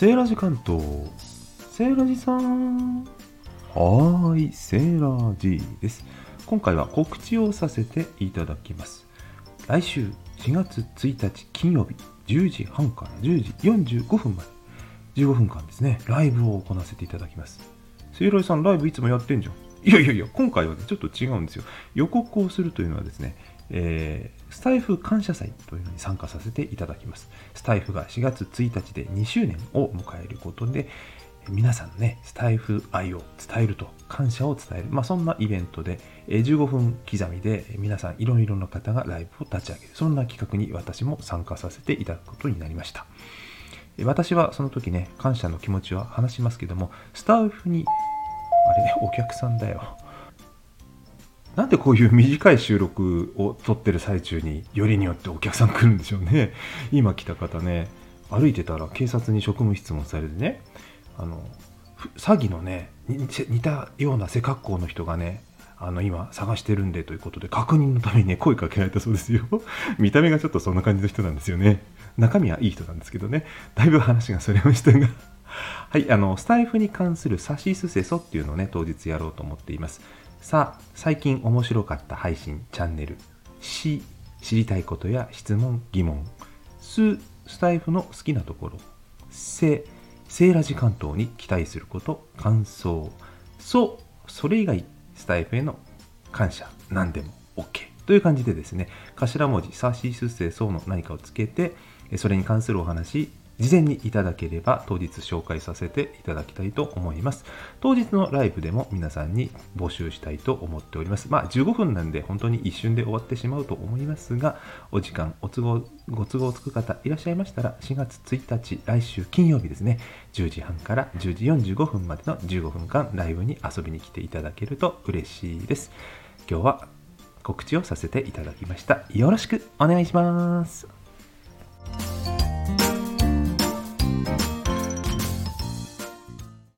セーラジ関東。セーラジさん。はーい、セーラジです。今回は告知をさせていただきます。来週4月1日金曜日10時半から10時45分まで15分間ですね、ライブを行わせていただきます。セイラジさん、ライブいつもやってんじゃん。いやいやいや、今回はね、ちょっと違うんですよ。予告をするというのはですね、えースタイフ感謝祭というのに参加させていただきます。スタイフが4月1日で2周年を迎えることで、皆さんのね、スタイフ愛を伝えると、感謝を伝える、まあ、そんなイベントで、15分刻みで皆さんいろいろな方がライブを立ち上げる、そんな企画に私も参加させていただくことになりました。私はその時ね、感謝の気持ちは話しますけども、スタイフに、あれ、お客さんだよ。なんでこういう短い収録を撮ってる最中によりによってお客さん来るんでしょうね。今来た方ね、歩いてたら警察に職務質問されてね、あの、詐欺のね、似たような背格好の人がね、あの今探してるんでということで確認のためにね声かけられたそうですよ。見た目がちょっとそんな感じの人なんですよね。中身はいい人なんですけどね。だいぶ話がそれましたが。はいあのスタイフに関するサシスセソっていうのをね当日やろうと思っています。さあ最近面白かった配信チャンネル。し知りたいことや質問疑問。すスタイフの好きなところ。せセーラジ関東に期待すること感想。そそれ以外スタイフへの感謝何でも OK という感じでですね頭文字サシスセソの何かをつけてそれに関するお話事前にいただければ当日紹介させていただきたいと思います。当日のライブでも皆さんに募集したいと思っております。まあ15分なんで本当に一瞬で終わってしまうと思いますがお時間お都合ご都合つく方いらっしゃいましたら4月1日来週金曜日ですね。10時半から10時45分までの15分間ライブに遊びに来ていただけると嬉しいです。今日は告知をさせていただきました。よろしくお願いします。